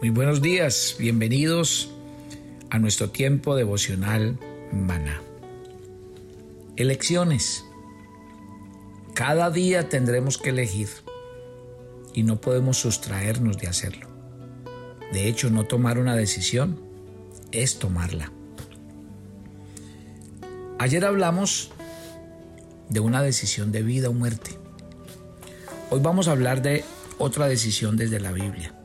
Muy buenos días, bienvenidos a nuestro tiempo devocional Maná. Elecciones. Cada día tendremos que elegir y no podemos sustraernos de hacerlo. De hecho, no tomar una decisión es tomarla. Ayer hablamos de una decisión de vida o muerte. Hoy vamos a hablar de otra decisión desde la Biblia.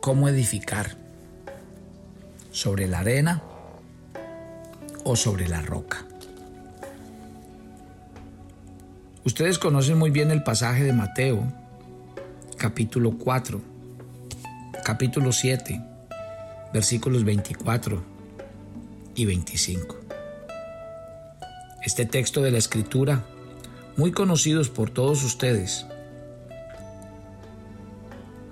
Cómo edificar, sobre la arena o sobre la roca. Ustedes conocen muy bien el pasaje de Mateo, capítulo 4, capítulo 7, versículos 24 y 25. Este texto de la escritura, muy conocidos por todos ustedes,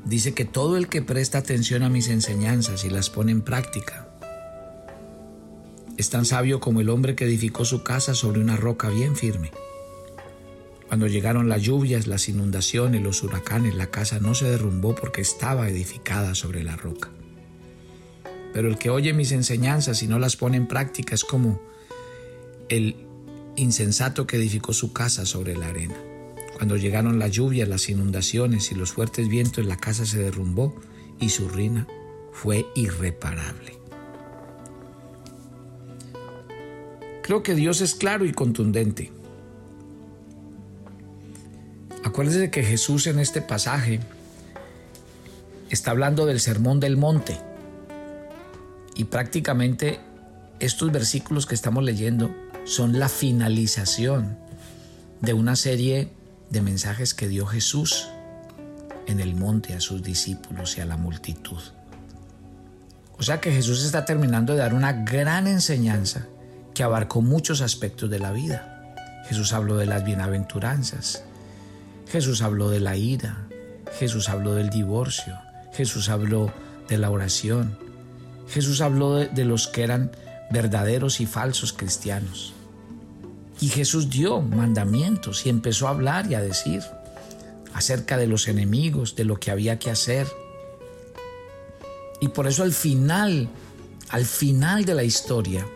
dice que todo el que presta atención a mis enseñanzas y las pone en práctica es tan sabio como el hombre que edificó su casa sobre una roca bien firme. Cuando llegaron las lluvias, las inundaciones, los huracanes, la casa no se derrumbó porque estaba edificada sobre la roca. Pero el que oye mis enseñanzas y no las pone en práctica es como el insensato que edificó su casa sobre la arena. Cuando llegaron las lluvias, las inundaciones y los fuertes vientos, la casa se derrumbó y su ruina fue irreparable. Creo que Dios es claro y contundente. Acuérdense que Jesús en este pasaje está hablando del sermón del monte y prácticamente estos versículos que estamos leyendo son la finalización de una serie de mensajes que dio Jesús en el monte a sus discípulos y a la multitud. O sea que Jesús está terminando de dar una gran enseñanza que abarcó muchos aspectos de la vida. Jesús habló de las bienaventuranzas, Jesús habló de la ira, Jesús habló del divorcio, Jesús habló de la oración, Jesús habló de, de los que eran verdaderos y falsos cristianos. Y Jesús dio mandamientos y empezó a hablar y a decir acerca de los enemigos, de lo que había que hacer. Y por eso al final, al final de la historia,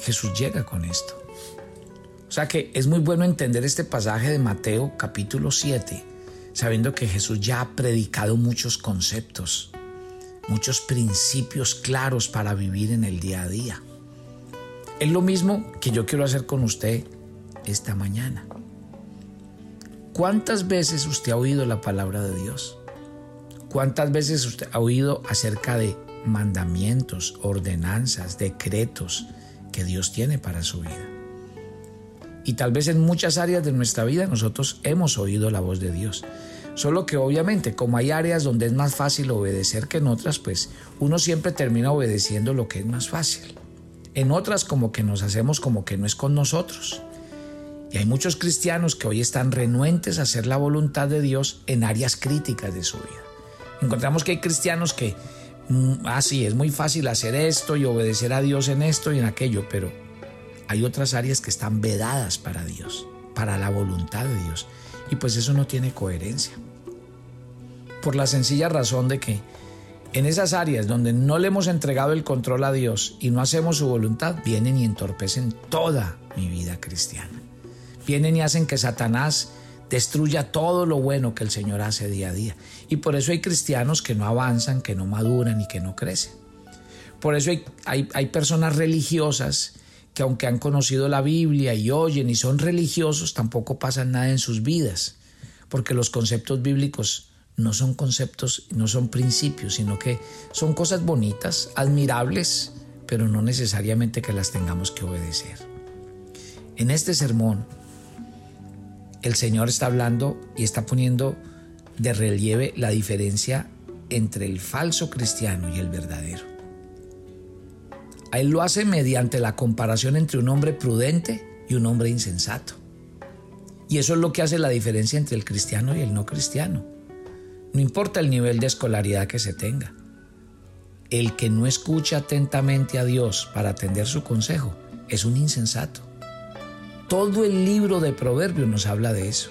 Jesús llega con esto. O sea que es muy bueno entender este pasaje de Mateo capítulo 7, sabiendo que Jesús ya ha predicado muchos conceptos, muchos principios claros para vivir en el día a día. Es lo mismo que yo quiero hacer con usted esta mañana. ¿Cuántas veces usted ha oído la palabra de Dios? ¿Cuántas veces usted ha oído acerca de mandamientos, ordenanzas, decretos que Dios tiene para su vida? Y tal vez en muchas áreas de nuestra vida nosotros hemos oído la voz de Dios. Solo que obviamente como hay áreas donde es más fácil obedecer que en otras, pues uno siempre termina obedeciendo lo que es más fácil. En otras como que nos hacemos como que no es con nosotros. Y hay muchos cristianos que hoy están renuentes a hacer la voluntad de Dios en áreas críticas de su vida. Encontramos que hay cristianos que, mm, ah, sí, es muy fácil hacer esto y obedecer a Dios en esto y en aquello, pero hay otras áreas que están vedadas para Dios, para la voluntad de Dios. Y pues eso no tiene coherencia. Por la sencilla razón de que en esas áreas donde no le hemos entregado el control a Dios y no hacemos su voluntad, vienen y entorpecen toda mi vida cristiana vienen y hacen que Satanás destruya todo lo bueno que el Señor hace día a día. Y por eso hay cristianos que no avanzan, que no maduran y que no crecen. Por eso hay, hay, personas religiosas que aunque han conocido la Biblia y oyen y son religiosos, tampoco pasan nada en sus vidas, porque los conceptos bíblicos no son conceptos, no son principios, sino que son cosas bonitas, admirables, pero no necesariamente que las tengamos que obedecer. En este sermón el Señor está hablando y está poniendo de relieve la diferencia entre el falso cristiano y el verdadero. A él lo hace mediante la comparación entre un hombre prudente y un hombre insensato. Y eso es lo que hace la diferencia entre el cristiano y el no cristiano. No importa el nivel de escolaridad que se tenga. El que no escucha atentamente a Dios para atender su consejo es un insensato. Todo el libro de Proverbios nos habla de eso.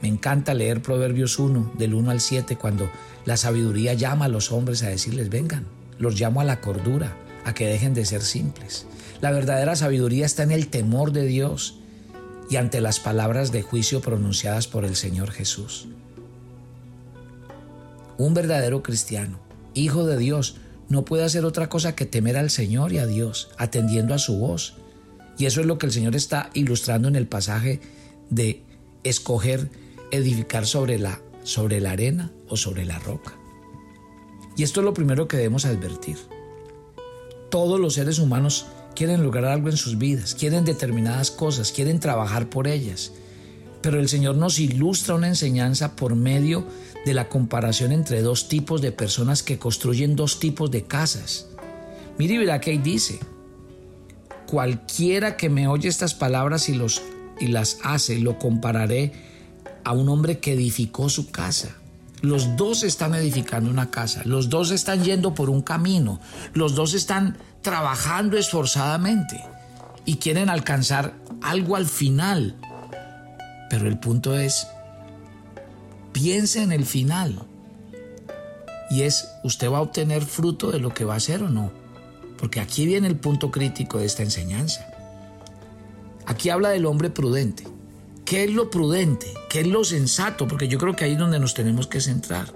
Me encanta leer Proverbios 1, del 1 al 7, cuando la sabiduría llama a los hombres a decirles, vengan, los llamo a la cordura, a que dejen de ser simples. La verdadera sabiduría está en el temor de Dios y ante las palabras de juicio pronunciadas por el Señor Jesús. Un verdadero cristiano, hijo de Dios, no puede hacer otra cosa que temer al Señor y a Dios, atendiendo a su voz. Y eso es lo que el Señor está ilustrando en el pasaje de escoger edificar sobre la, sobre la arena o sobre la roca. Y esto es lo primero que debemos advertir. Todos los seres humanos quieren lograr algo en sus vidas, quieren determinadas cosas, quieren trabajar por ellas. Pero el Señor nos ilustra una enseñanza por medio de la comparación entre dos tipos de personas que construyen dos tipos de casas. Mire y verá que ahí dice, cualquiera que me oye estas palabras y, los, y las hace, lo compararé a un hombre que edificó su casa. Los dos están edificando una casa, los dos están yendo por un camino, los dos están trabajando esforzadamente y quieren alcanzar algo al final. Pero el punto es, piense en el final. Y es, ¿usted va a obtener fruto de lo que va a hacer o no? Porque aquí viene el punto crítico de esta enseñanza. Aquí habla del hombre prudente. ¿Qué es lo prudente? ¿Qué es lo sensato? Porque yo creo que ahí es donde nos tenemos que centrar.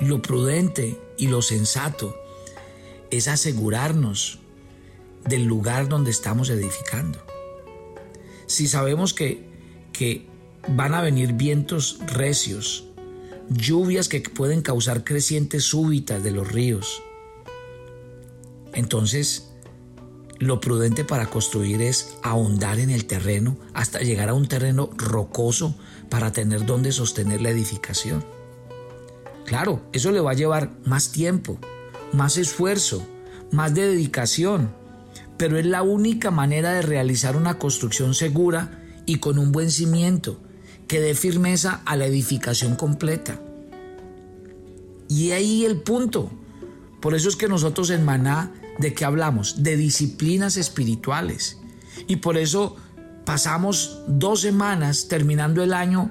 Lo prudente y lo sensato es asegurarnos del lugar donde estamos edificando. Si sabemos que, que van a venir vientos recios, lluvias que pueden causar crecientes súbitas de los ríos, entonces lo prudente para construir es ahondar en el terreno hasta llegar a un terreno rocoso para tener donde sostener la edificación. Claro, eso le va a llevar más tiempo, más esfuerzo, más de dedicación, pero es la única manera de realizar una construcción segura y con un buen cimiento que dé firmeza a la edificación completa. Y ahí el punto. Por eso es que nosotros en Maná ¿De qué hablamos? De disciplinas espirituales. Y por eso pasamos dos semanas terminando el año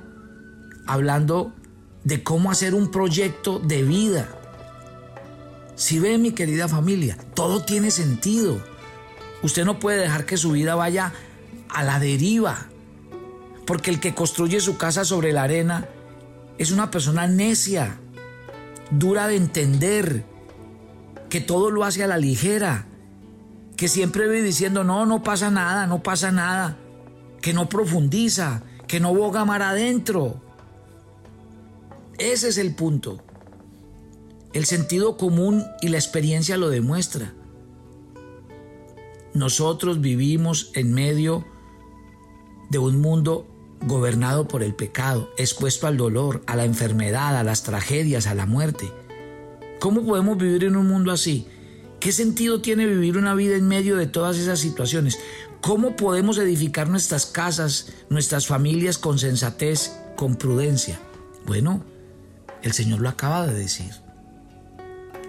hablando de cómo hacer un proyecto de vida. Si ve mi querida familia, todo tiene sentido. Usted no puede dejar que su vida vaya a la deriva. Porque el que construye su casa sobre la arena es una persona necia, dura de entender, que todo lo hace a la ligera, que siempre ve diciendo, no, no pasa nada, no pasa nada, que no profundiza, que no boga mar adentro. Ese es el punto. El sentido común y la experiencia lo demuestra. Nosotros vivimos en medio de un mundo gobernado por el pecado, expuesto al dolor, a la enfermedad, a las tragedias, a la muerte. ¿Cómo podemos vivir en un mundo así? ¿Qué sentido tiene vivir una vida en medio de todas esas situaciones? ¿Cómo podemos edificar nuestras casas, nuestras familias con sensatez, con prudencia? Bueno, el Señor lo acaba de decir.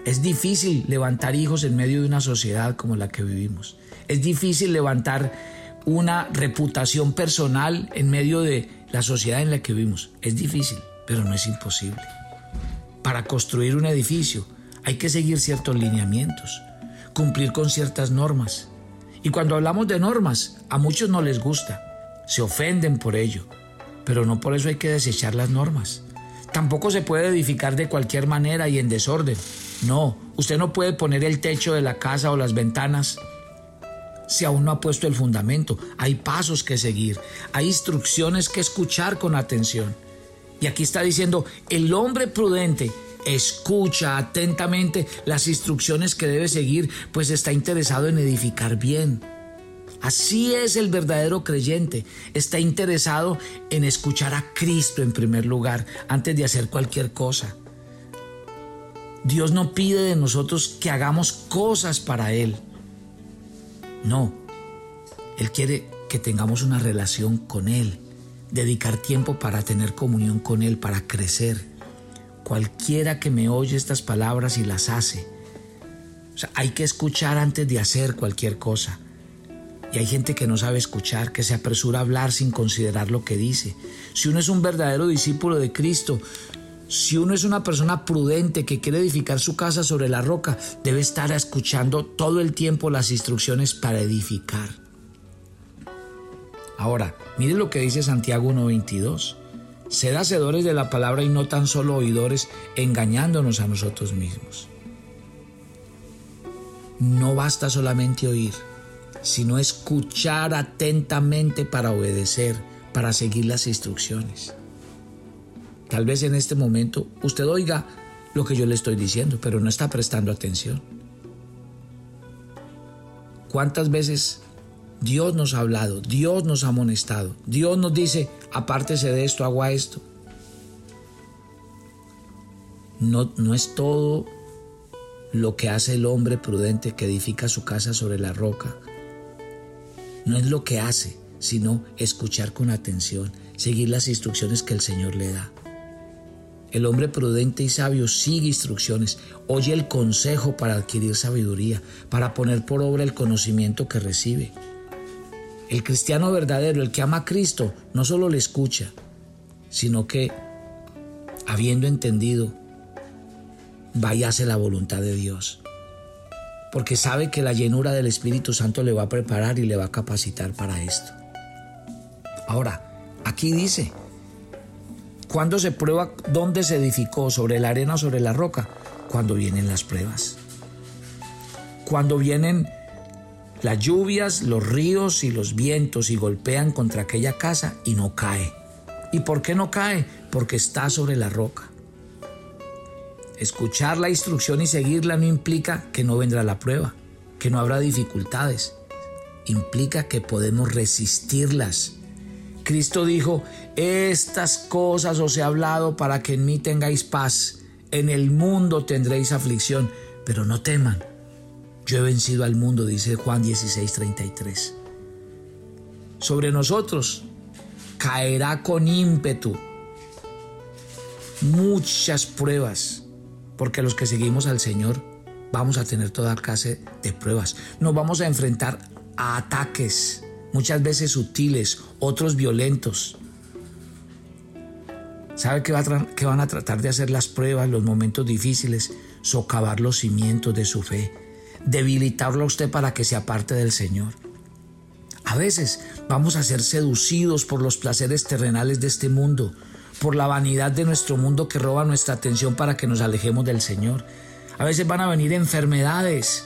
Es difícil levantar hijos en medio de una sociedad como la que vivimos. Es difícil levantar una reputación personal en medio de la sociedad en la que vivimos. Es difícil, pero no es imposible para construir un edificio hay que seguir ciertos lineamientos, cumplir con ciertas normas. Y cuando hablamos de normas, a muchos no les gusta, se ofenden por ello, pero no por eso hay que desechar las normas. Tampoco se puede edificar de cualquier manera y en desorden. No, usted no puede poner el techo de la casa o las ventanas si aún no ha puesto el fundamento. Hay pasos que seguir, hay instrucciones que escuchar con atención. Y aquí está diciendo, el hombre prudente escucha atentamente las instrucciones que debe seguir, pues está interesado en edificar bien. Así es el verdadero creyente. Está interesado en escuchar a Cristo en primer lugar antes de hacer cualquier cosa. Dios no pide de nosotros que hagamos cosas para Él. No. Él quiere que tengamos una relación con Él dedicar tiempo para tener comunión con Él, para crecer. Cualquiera que me oye estas palabras y las hace. hay que escuchar antes de hacer cualquier cosa. Y hay gente que no sabe escuchar, que se apresura a hablar sin considerar lo que dice. Si uno es un verdadero discípulo de Cristo, si uno es una persona prudente que quiere edificar su casa sobre la roca, debe estar escuchando todo el tiempo las instrucciones para edificar. Ahora, mire lo que dice Santiago 1.22. Sed hacedores de la palabra y no tan solo oidores, engañándonos a nosotros mismos. No basta solamente oír sino escuchar atentamente para obedecer, para seguir las instrucciones. Tal vez en este momento usted oiga lo que yo le estoy diciendo, pero no está prestando atención. ¿Cuántas veces Dios nos ha hablado, Dios nos ha amonestado, Dios nos dice, apártese de esto, haga esto? No, no es todo lo que hace el hombre prudente que edifica su casa sobre la roca, no es lo que hace, sino escuchar con atención, seguir las instrucciones que el Señor le da. El hombre prudente y sabio sigue instrucciones, oye el consejo para adquirir sabiduría, para poner por obra el conocimiento que recibe. El cristiano verdadero, el que ama a Cristo, no solo le escucha, sino que, habiendo entendido, vaya a hacer la voluntad de Dios porque sabe que la llenura del Espíritu Santo le va a preparar y le va a capacitar para esto. Ahora, aquí dice, ¿cuándo se prueba dónde se edificó? ¿Sobre la arena o sobre la roca? Cuando vienen las pruebas. Cuando vienen las lluvias, los ríos y los vientos y golpean contra aquella casa y no cae. ¿Y por qué no cae? Porque está sobre la roca. Escuchar la instrucción y seguirla no implica que no vendrá la prueba, que no habrá dificultades. Implica que podemos resistirlas. Cristo dijo, estas cosas os he hablado para que en mí tengáis paz. En el mundo tendréis aflicción, pero no teman. Yo he vencido al mundo, dice Juan 16:33. Sobre nosotros caerá con ímpetu muchas pruebas porque los que seguimos al Señor vamos a tener toda clase de pruebas. Nos vamos a enfrentar a ataques, muchas veces sutiles, otros violentos. ¿Sabe qué, van a tratar de hacer las pruebas, los momentos difíciles? Socavar los cimientos de su fe, debilitarlo a usted para que se aparte del Señor. A veces vamos a ser seducidos por los placeres terrenales de este mundo, por la vanidad de nuestro mundo que roba nuestra atención para que nos alejemos del Señor. A veces van a venir enfermedades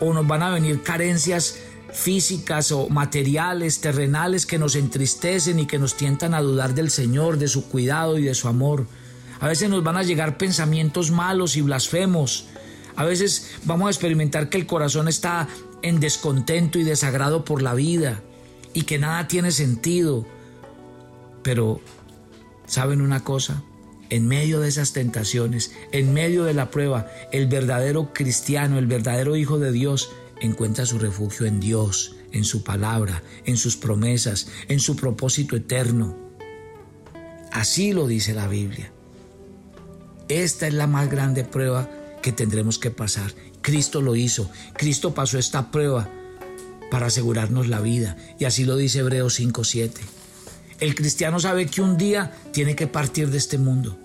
o nos van a venir carencias físicas o materiales, terrenales que nos entristecen y que nos tientan a dudar del Señor, de su cuidado y de su amor. A veces nos van a llegar pensamientos malos y blasfemos. A veces vamos a experimentar que el corazón está en descontento y desagrado por la vida y que nada tiene sentido. Pero ¿Saben una cosa? En medio de esas tentaciones, en medio de la prueba, el verdadero cristiano, el verdadero hijo de Dios, encuentra su refugio en Dios, en su palabra, en sus promesas, en su propósito eterno. Así lo dice la Biblia. Esta es la más grande prueba que tendremos que pasar. Cristo lo hizo. Cristo pasó esta prueba para asegurarnos la vida. Y así lo dice Hebreos 5.7. El cristiano sabe que un día tiene que partir de este mundo.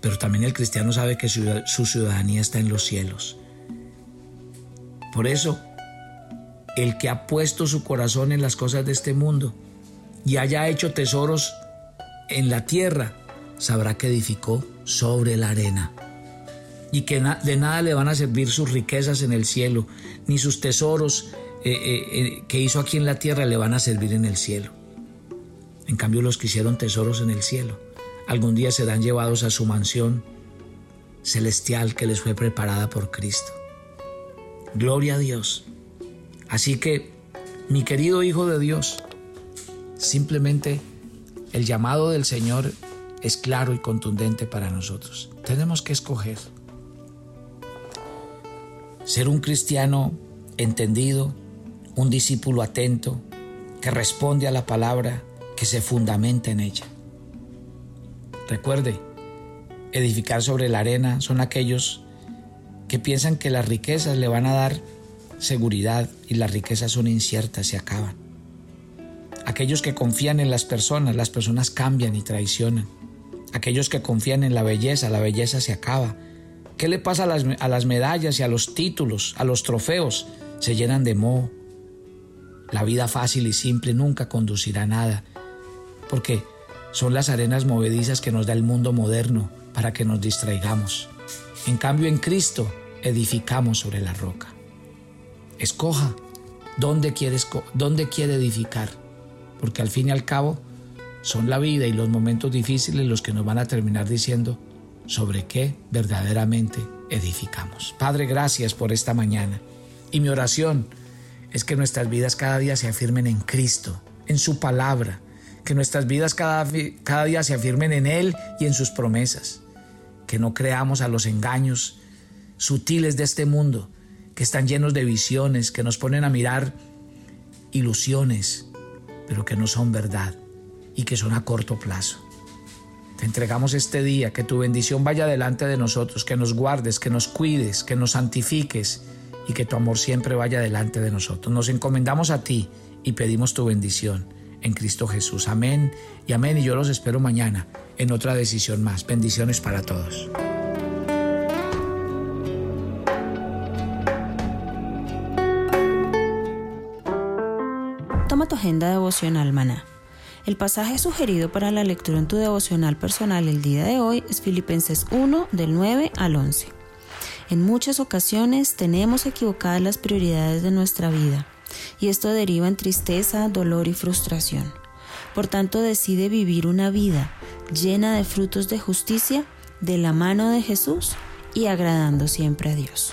Pero también el cristiano sabe que su, ciudadanía está en los cielos. Por eso, el que ha puesto su corazón en las cosas de este mundo y haya hecho tesoros en la tierra, sabrá que edificó sobre la arena y que de nada le van a servir sus riquezas en el cielo, ni sus tesoros eh, eh, eh, que hizo aquí en la tierra le van a servir en el cielo. En cambio, los que hicieron tesoros en el cielo, algún día serán llevados a su mansión celestial que les fue preparada por Cristo. Gloria a Dios. Así que, mi querido Hijo de Dios, simplemente el llamado del Señor es claro y contundente para nosotros. Tenemos que escoger ser un cristiano entendido, un discípulo atento que responde a la palabra, que se fundamenta en ella. Recuerde, edificar sobre la arena son aquellos que piensan que las riquezas le van a dar seguridad y la riqueza son inciertas, se acaban. Aquellos que confían en las personas, las personas cambian y traicionan. Aquellos que confían en la belleza, la belleza se acaba. ¿Qué le pasa a las, a las medallas y a los títulos, a los trofeos? Se llenan de moho. La vida fácil y simple nunca conducirá a nada, porque son las arenas movedizas que nos da el mundo moderno para que nos distraigamos. En cambio, en Cristo edificamos sobre la roca. Escoja dónde dónde quiere edificar, porque al fin y al cabo son la vida y los momentos difíciles los que nos van a terminar diciendo sobre qué verdaderamente edificamos. Padre, gracias por esta mañana. Y mi oración es que nuestras vidas cada día se afirmen en Cristo, en su palabra, que nuestras vidas cada, cada día se afirmen en Él y en sus promesas, que no creamos a los engaños sutiles de este mundo, que están llenos de visiones, que nos ponen a mirar ilusiones, pero que no son verdad y que son a corto plazo. Te entregamos este día, que tu bendición vaya delante de nosotros, que nos guardes, que nos cuides, que nos santifiques y que tu amor siempre vaya delante de nosotros. Nos encomendamos a ti y pedimos tu bendición en Cristo Jesús. Amén y amén. Y yo los espero mañana en otra decisión más. Bendiciones para todos. Toma tu agenda devocional, maná el pasaje sugerido para la lectura en tu devocional personal el día de hoy es Filipenses 1 del 9 al 11. En muchas ocasiones tenemos equivocadas las prioridades de nuestra vida y esto deriva en tristeza, dolor y frustración. Por tanto, decide vivir una vida llena de frutos de justicia de la mano de Jesús y agradando siempre a Dios.